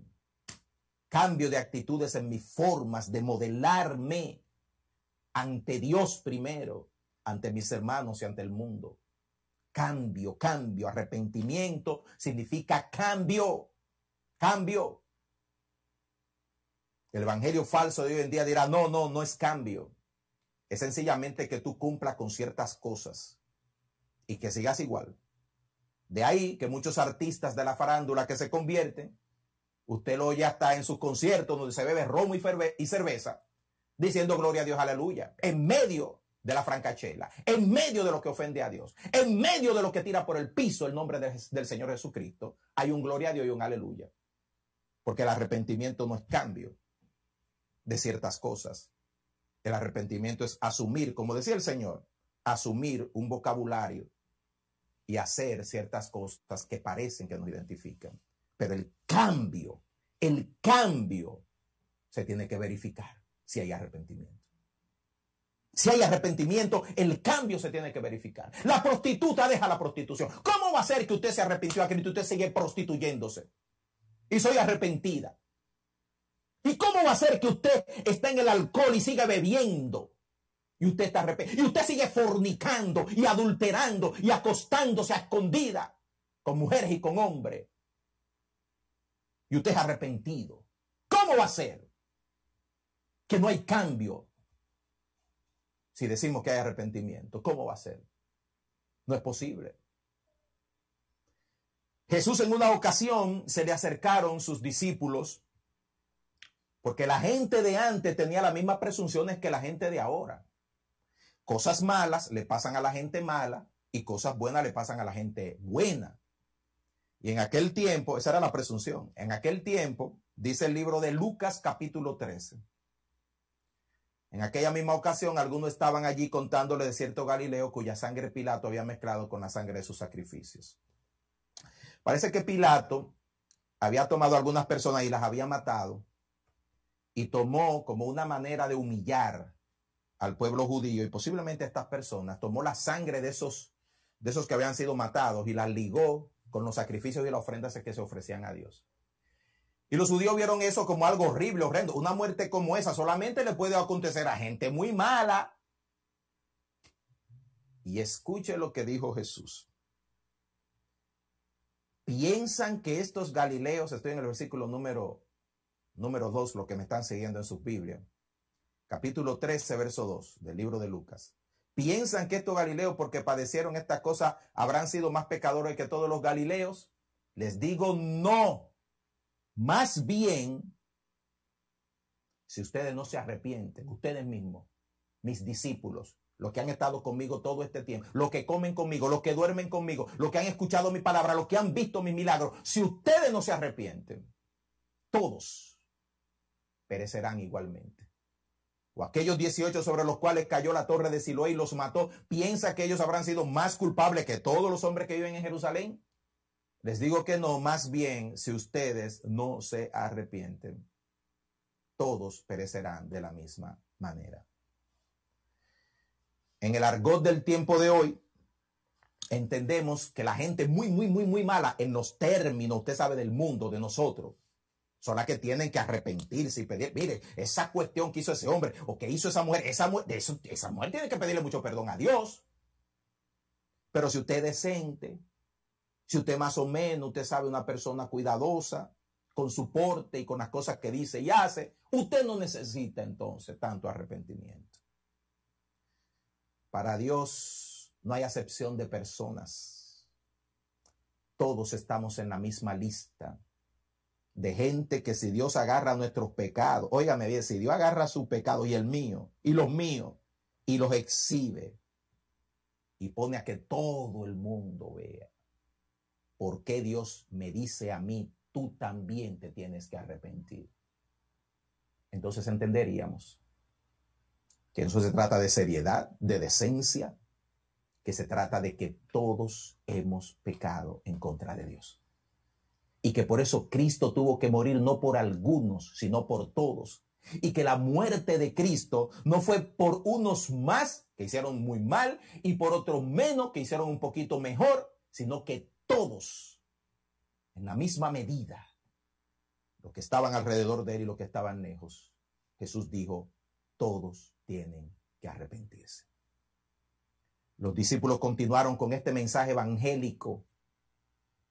Speaker 1: cambio de actitudes en mis formas de modelarme ante Dios primero, ante mis hermanos y ante el mundo. Cambio, cambio, arrepentimiento significa cambio, cambio. El evangelio falso de hoy en día dirá, no, no, no es cambio. Es sencillamente que tú cumplas con ciertas cosas y que sigas igual. De ahí que muchos artistas de la farándula que se convierten, usted lo ya está en sus conciertos donde se bebe romo y, cerveza, diciendo gloria a Dios, aleluya, en medio de la francachela, en medio de lo que ofende a Dios, en medio de lo que tira por el piso el nombre del Señor Jesucristo, hay un gloria a Dios y un aleluya. Porque el arrepentimiento no es cambio de ciertas cosas. El arrepentimiento es asumir, como decía el Señor, asumir un vocabulario y hacer ciertas cosas que parecen que nos identifican. Pero el cambio, el cambio se tiene que verificar si hay arrepentimiento. Si hay arrepentimiento, el cambio se tiene que verificar. La prostituta deja la prostitución. ¿Cómo va a ser que usted se arrepintió a Cristo usted sigue prostituyéndose? Y soy arrepentida. ¿Y cómo va a ser que usted está en el alcohol y sigue bebiendo? Y usted está Y usted sigue fornicando y adulterando y acostándose a escondida con mujeres y con hombres. Y usted es arrepentido. ¿Cómo va a ser que no hay cambio si decimos que hay arrepentimiento? ¿Cómo va a ser? No es posible. Jesús en una ocasión se le acercaron sus discípulos porque la gente de antes tenía las mismas presunciones que la gente de ahora. Cosas malas le pasan a la gente mala y cosas buenas le pasan a la gente buena. Y en aquel tiempo, esa era la presunción, en aquel tiempo, dice el libro de Lucas capítulo 13. En aquella misma ocasión, algunos estaban allí contándole de cierto Galileo cuya sangre Pilato había mezclado con la sangre de sus sacrificios. Parece que Pilato había tomado a algunas personas y las había matado y tomó como una manera de humillar al pueblo judío y posiblemente a estas personas, tomó la sangre de esos, de esos que habían sido matados y la ligó con los sacrificios y las ofrendas que se ofrecían a Dios. Y los judíos vieron eso como algo horrible, horrendo. Una muerte como esa solamente le puede acontecer a gente muy mala. Y escuche lo que dijo Jesús. Piensan que estos galileos, estoy en el versículo número, número 2, lo que me están siguiendo en su Biblia capítulo 13, verso 2 del libro de Lucas. ¿Piensan que estos galileos, porque padecieron esta cosa, habrán sido más pecadores que todos los galileos? Les digo no. Más bien, si ustedes no se arrepienten, ustedes mismos, mis discípulos, los que han estado conmigo todo este tiempo, los que comen conmigo, los que duermen conmigo, los que han escuchado mi palabra, los que han visto mis milagros, si ustedes no se arrepienten, todos perecerán igualmente o aquellos 18 sobre los cuales cayó la torre de Siloé y los mató, piensa que ellos habrán sido más culpables que todos los hombres que viven en Jerusalén? Les digo que no, más bien si ustedes no se arrepienten, todos perecerán de la misma manera. En el argot del tiempo de hoy, entendemos que la gente muy, muy, muy, muy mala en los términos, usted sabe, del mundo, de nosotros, son las que tienen que arrepentirse y pedir, mire, esa cuestión que hizo ese hombre o que hizo esa mujer, esa, esa mujer tiene que pedirle mucho perdón a Dios. Pero si usted es decente, si usted más o menos, usted sabe una persona cuidadosa, con su porte y con las cosas que dice y hace, usted no necesita entonces tanto arrepentimiento. Para Dios no hay acepción de personas. Todos estamos en la misma lista de gente que si Dios agarra nuestros pecados, óigame bien, si Dios agarra su pecado y el mío y los míos y los exhibe y pone a que todo el mundo vea por qué Dios me dice a mí, tú también te tienes que arrepentir. Entonces entenderíamos que eso se trata de seriedad, de decencia, que se trata de que todos hemos pecado en contra de Dios y que por eso Cristo tuvo que morir no por algunos, sino por todos. Y que la muerte de Cristo no fue por unos más que hicieron muy mal y por otros menos que hicieron un poquito mejor, sino que todos, en la misma medida, los que estaban alrededor de él y los que estaban lejos, Jesús dijo, todos tienen que arrepentirse. Los discípulos continuaron con este mensaje evangélico.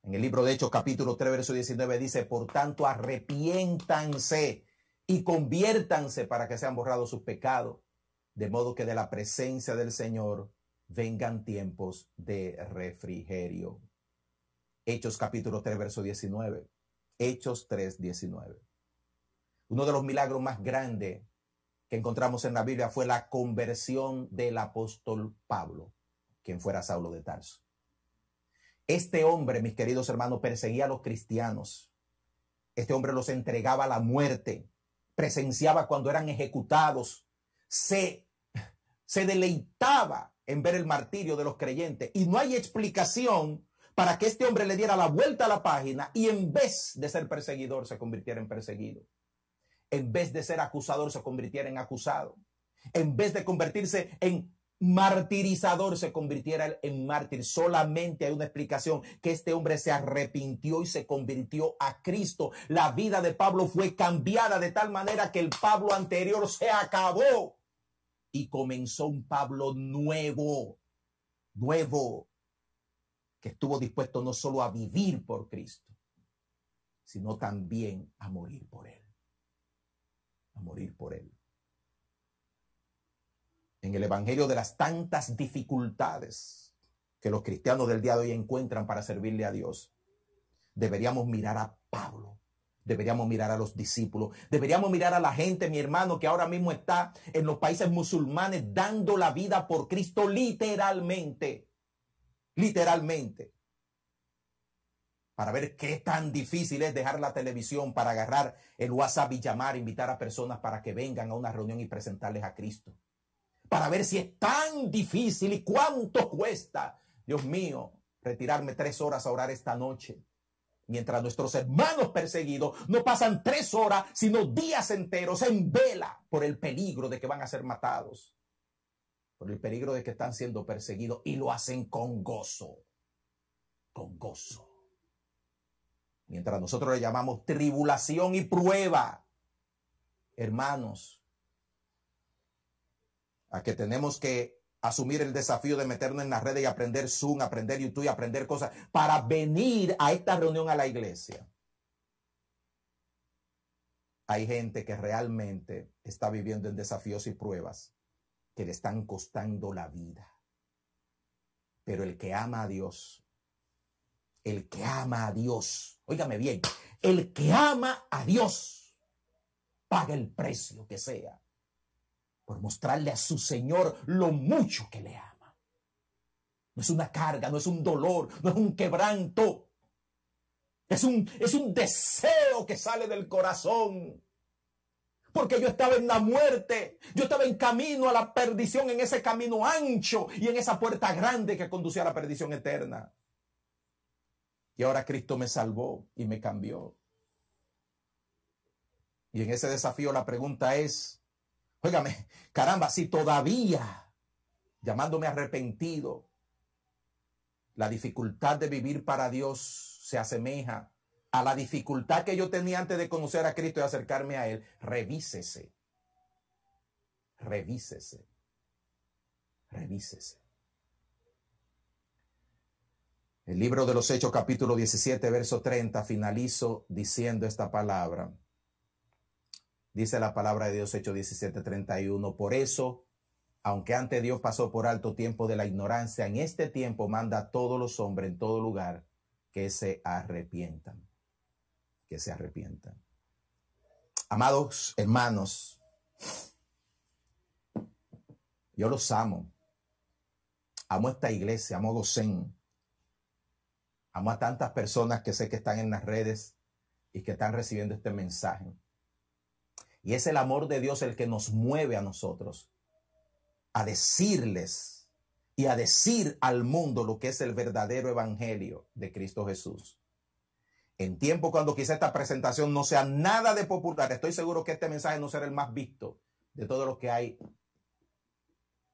Speaker 1: En el libro de Hechos capítulo 3, verso 19 dice, por tanto, arrepiéntanse y conviértanse para que sean borrados sus pecados, de modo que de la presencia del Señor vengan tiempos de refrigerio. Hechos capítulo 3, verso 19. Hechos 3, 19. Uno de los milagros más grandes que encontramos en la Biblia fue la conversión del apóstol Pablo, quien fuera Saulo de Tarso. Este hombre, mis queridos hermanos, perseguía a los cristianos. Este hombre los entregaba a la muerte, presenciaba cuando eran ejecutados, se, se deleitaba en ver el martirio de los creyentes. Y no hay explicación para que este hombre le diera la vuelta a la página y en vez de ser perseguidor se convirtiera en perseguido. En vez de ser acusador se convirtiera en acusado. En vez de convertirse en martirizador se convirtiera en mártir. Solamente hay una explicación, que este hombre se arrepintió y se convirtió a Cristo. La vida de Pablo fue cambiada de tal manera que el Pablo anterior se acabó y comenzó un Pablo nuevo, nuevo, que estuvo dispuesto no solo a vivir por Cristo, sino también a morir por Él. A morir por Él. En el Evangelio de las tantas dificultades que los cristianos del día de hoy encuentran para servirle a Dios, deberíamos mirar a Pablo Deberíamos mirar a los discípulos. Deberíamos mirar a la gente, mi hermano, que ahora mismo está en los países musulmanes dando la vida por Cristo literalmente. Literalmente. Para ver qué tan difícil es dejar la televisión para agarrar el WhatsApp y llamar, invitar a personas para que vengan a una reunión y presentarles a Cristo. Para ver si es tan difícil y cuánto cuesta. Dios mío, retirarme tres horas a orar esta noche Mientras nuestros hermanos perseguidos no pasan tres horas, sino días enteros en vela por el peligro de que van a ser matados, por el peligro de que están siendo perseguidos y lo hacen con gozo, con gozo. Mientras nosotros le llamamos tribulación y prueba, hermanos, a que tenemos que asumir el desafío de meternos en las redes y aprender Zoom, aprender YouTube y aprender cosas para venir a esta reunión a la iglesia. Hay gente que realmente está viviendo en desafíos y pruebas que le están costando la vida. Pero el que ama a Dios, el que ama a Dios, óigame bien, el que ama a Dios, paga el precio que sea por mostrarle a su Señor lo mucho que le ama. No es una carga, no es un dolor, no es un quebranto. Es un, es un deseo que sale del corazón. Porque yo estaba en la muerte, yo estaba en camino a la perdición, en ese camino ancho y en esa puerta grande que conducía a la perdición eterna. Y ahora Cristo me salvó y me cambió. Y en ese desafío la pregunta es, Óigame, caramba, si todavía, llamándome arrepentido, la dificultad de vivir para Dios se asemeja a la dificultad que yo tenía antes de conocer a Cristo y acercarme a Él, revísese. Revísese. Revísese. El libro de los Hechos capítulo 17, verso 30, finalizo diciendo esta palabra. Dice la palabra de Dios, Hecho 17:31. Por eso, aunque antes Dios pasó por alto tiempo de la ignorancia, en este tiempo manda a todos los hombres en todo lugar que se arrepientan. Que se arrepientan. Amados hermanos, yo los amo. Amo esta iglesia, amo Gosén. Amo a tantas personas que sé que están en las redes y que están recibiendo este mensaje. Y es el amor de Dios el que nos mueve a nosotros a decirles y a decir al mundo lo que es el verdadero evangelio de Cristo Jesús. En tiempo cuando quizá esta presentación no sea nada de popular, estoy seguro que este mensaje no será el más visto de todo lo que hay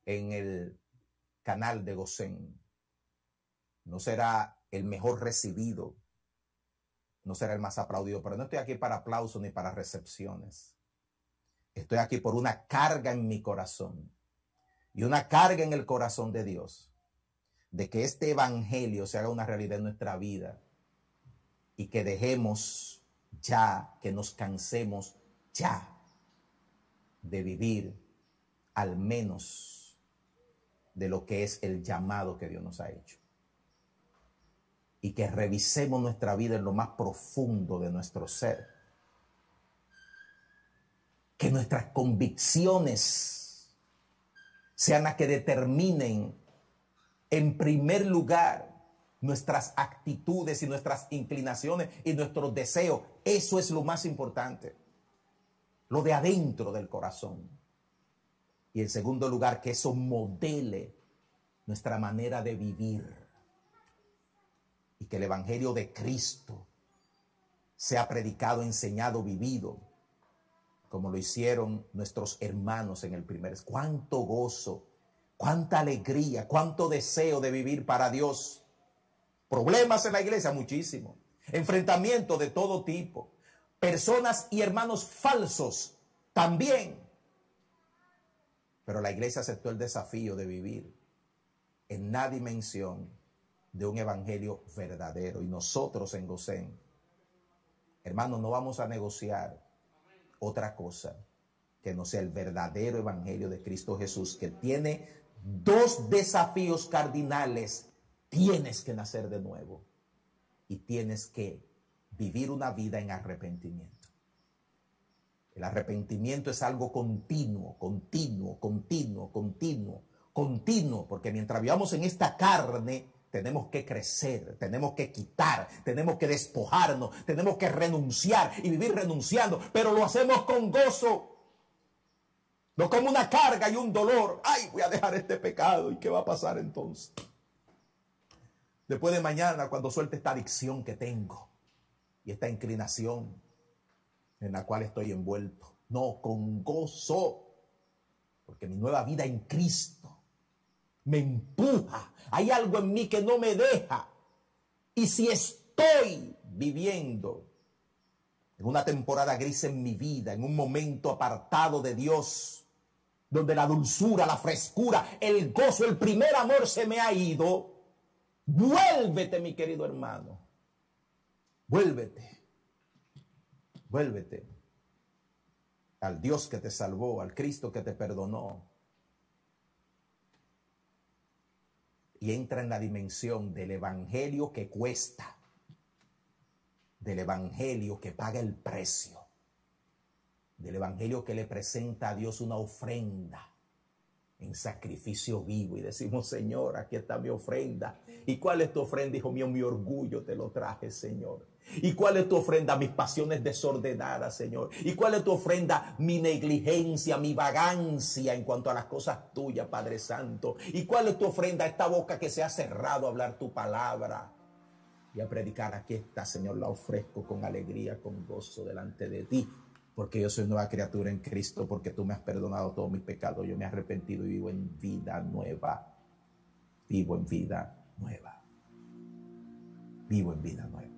Speaker 1: en el canal de Gosén. No será el mejor recibido, no será el más aplaudido, pero no estoy aquí para aplausos ni para recepciones. Estoy aquí por una carga en mi corazón y una carga en el corazón de Dios de que este evangelio se haga una realidad en nuestra vida y que dejemos ya, que nos cansemos ya de vivir al menos de lo que es el llamado que Dios nos ha hecho. Y que revisemos nuestra vida en lo más profundo de nuestro ser. Que nuestras convicciones sean las que determinen en primer lugar nuestras actitudes y nuestras inclinaciones y nuestros deseos. Eso es lo más importante. Lo de adentro del corazón. Y en segundo lugar, que eso modele nuestra manera de vivir. Y que el Evangelio de Cristo sea predicado, enseñado, vivido, como lo hicieron nuestros hermanos en el primer. Cuánto gozo, cuánta alegría, cuánto deseo de vivir para Dios. Problemas en la iglesia, muchísimo. Enfrentamiento de todo tipo. Personas y hermanos falsos, también. Pero la iglesia aceptó el desafío de vivir en la dimensión de un evangelio verdadero. Y nosotros en Gosén, hermanos, no vamos a negociar otra cosa que no sea el verdadero evangelio de Cristo Jesús, que tiene dos desafíos cardinales. Tienes que nacer de nuevo y tienes que vivir una vida en arrepentimiento. El arrepentimiento es algo continuo, continuo, continuo, continuo, continuo, porque mientras vivamos en esta carne, tenemos que crecer, tenemos que quitar, tenemos que despojarnos, tenemos que renunciar y vivir renunciando, pero lo hacemos con gozo. No como una carga y un dolor. Ay, voy a dejar este pecado. ¿Y qué va a pasar entonces? Después de mañana, cuando suelte esta adicción que tengo y esta inclinación, en la cual estoy envuelto. No, con gozo. Porque mi nueva vida en Cristo me empuja. Hay algo en mí que no me deja. Y si estoy viviendo en una temporada gris en mi vida, en un momento apartado de Dios, donde la dulzura, la frescura, el gozo, el primer amor se me ha ido, vuélvete, mi querido hermano. Vuélvete Vuélvete al Dios que te salvó, al Cristo que te perdonó. Y entra en la dimensión del Evangelio que cuesta, del Evangelio que paga el precio, del Evangelio que le presenta a Dios una ofrenda en sacrificio vivo y decimos, Señor, aquí está mi ofrenda. ¿Y cuál es tu ofrenda, hijo mío? Mi orgullo te lo traje, Señor. ¿Y cuál es tu ofrenda? Mis pasiones desordenadas, Señor. ¿Y cuál es tu ofrenda? Mi negligencia, mi vagancia en cuanto a las cosas tuyas, Padre Santo. ¿Y cuál es tu ofrenda? Esta boca que se ha cerrado a hablar tu palabra y a predicar. Aquí está, Señor, la ofrezco con alegría, con gozo delante de ti. Porque yo soy nueva criatura en Cristo, porque tú me has perdonado todos mis pecados. Yo me he arrepentido y vivo en vida nueva. Vivo en vida nueva. Vivo en vida nueva.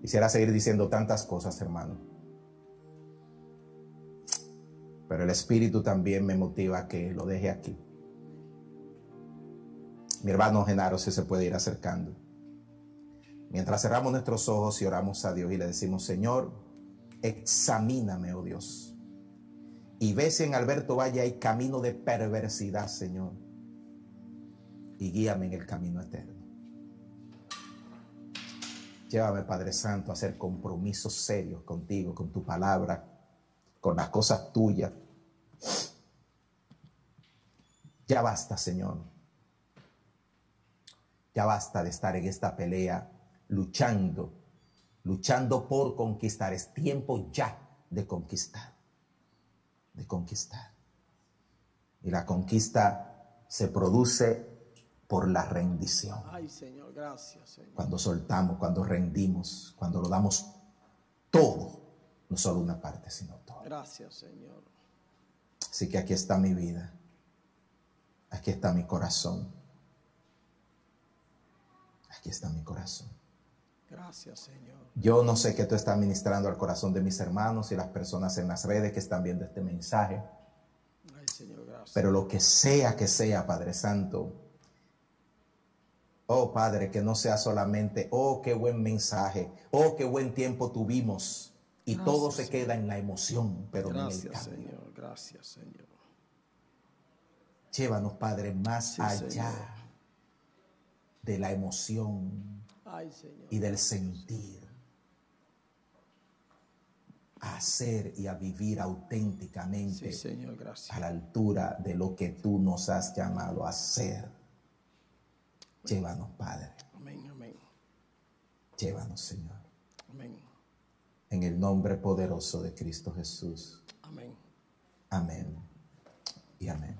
Speaker 1: Quisiera seguir diciendo tantas cosas, hermano. Pero el Espíritu también me motiva a que lo deje aquí. Mi hermano Genaro si se puede ir acercando. Mientras cerramos nuestros ojos y oramos a Dios y le decimos, Señor, examíname, oh Dios. Y ve si en Alberto Valle hay camino de perversidad, Señor. Y guíame en el camino eterno. Llévame, Padre Santo, a hacer compromisos serios contigo, con tu palabra, con las cosas tuyas. Ya basta, Señor. Ya basta de estar en esta pelea luchando, luchando por conquistar. Es tiempo ya de conquistar, de conquistar. Y la conquista se produce por la rendición.
Speaker 2: Ay, Señor, gracias, Señor.
Speaker 1: Cuando soltamos, cuando rendimos, cuando lo damos todo, no solo una parte, sino todo.
Speaker 2: Gracias, Señor.
Speaker 1: Así que aquí está mi vida. Aquí está mi corazón. Aquí está mi corazón.
Speaker 2: Gracias, Señor.
Speaker 1: Yo no sé qué tú estás ministrando al corazón de mis hermanos y las personas en las redes que están viendo este mensaje,
Speaker 2: Ay, Señor, gracias.
Speaker 1: pero lo que sea que sea, Padre Santo, oh Padre, que no sea solamente, oh, qué buen mensaje, oh, qué buen tiempo tuvimos, y
Speaker 2: Gracias,
Speaker 1: todo se queda en la emoción, pero no en el
Speaker 2: Gracias,
Speaker 1: cambio.
Speaker 2: Señor. Gracias, Señor.
Speaker 1: Llévanos, Padre, más
Speaker 2: Sí,
Speaker 1: allá
Speaker 2: Señor.
Speaker 1: de la emoción. Y del sentir. A hacer y a vivir auténticamente
Speaker 2: Sí, Señor, gracias.
Speaker 1: a la altura de lo que tú nos has llamado a hacer. Llévanos, Padre.
Speaker 2: Amén, amén.
Speaker 1: Llévanos, Señor.
Speaker 2: Amén.
Speaker 1: En el nombre poderoso de Cristo Jesús.
Speaker 2: Amén.
Speaker 1: Amén y amén.